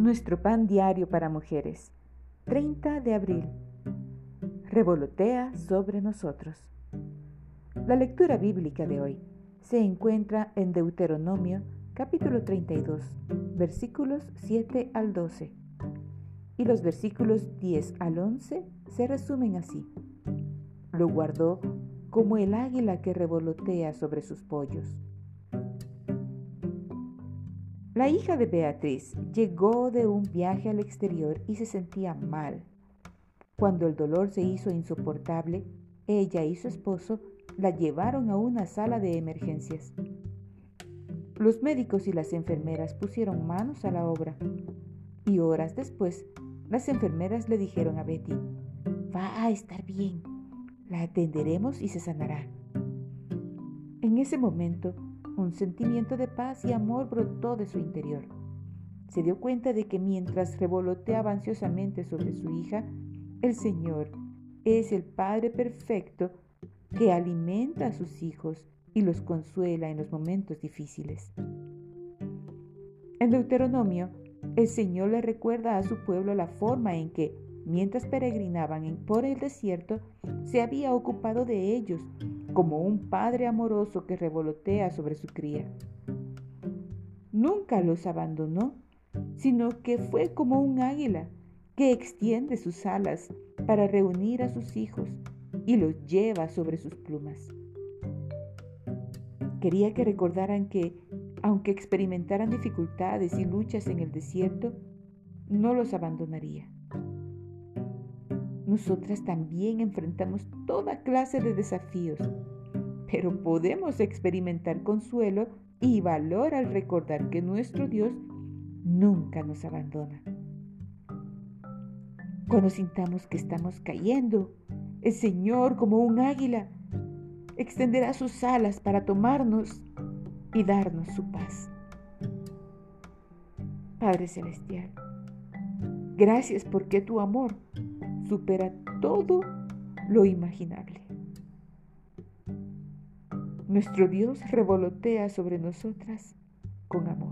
Nuestro pan diario para mujeres. 30 de abril. Revolotea sobre nosotros. La lectura bíblica de hoy se encuentra en Deuteronomio capítulo 32, versículos 7 al 12. Y los versículos 10 al 11 se resumen así. Lo guardó como el águila que revolotea sobre sus pollos. La hija de Beatriz llegó de un viaje al exterior y se sentía mal. Cuando el dolor se hizo insoportable, ella y su esposo la llevaron a una sala de emergencias. Los médicos y las enfermeras pusieron manos a la obra y horas después las enfermeras le dijeron a Betty, va a estar bien, la atenderemos y se sanará. En ese momento, un sentimiento de paz y amor brotó de su interior. Se dio cuenta de que mientras revoloteaba ansiosamente sobre su hija, el Señor es el Padre perfecto que alimenta a sus hijos y los consuela en los momentos difíciles. En Deuteronomio, el Señor le recuerda a su pueblo la forma en que, mientras peregrinaban por el desierto, se había ocupado de ellos como un padre amoroso que revolotea sobre su cría. Nunca los abandonó, sino que fue como un águila que extiende sus alas para reunir a sus hijos y los lleva sobre sus plumas. Quería que recordaran que, aunque experimentaran dificultades y luchas en el desierto, no los abandonaría. Nosotras también enfrentamos toda clase de desafíos, pero podemos experimentar consuelo y valor al recordar que nuestro Dios nunca nos abandona. Cuando sintamos que estamos cayendo, el Señor, como un águila, extenderá sus alas para tomarnos y darnos su paz. Padre Celestial, gracias porque tu amor supera todo lo imaginable. Nuestro Dios revolotea sobre nosotras con amor.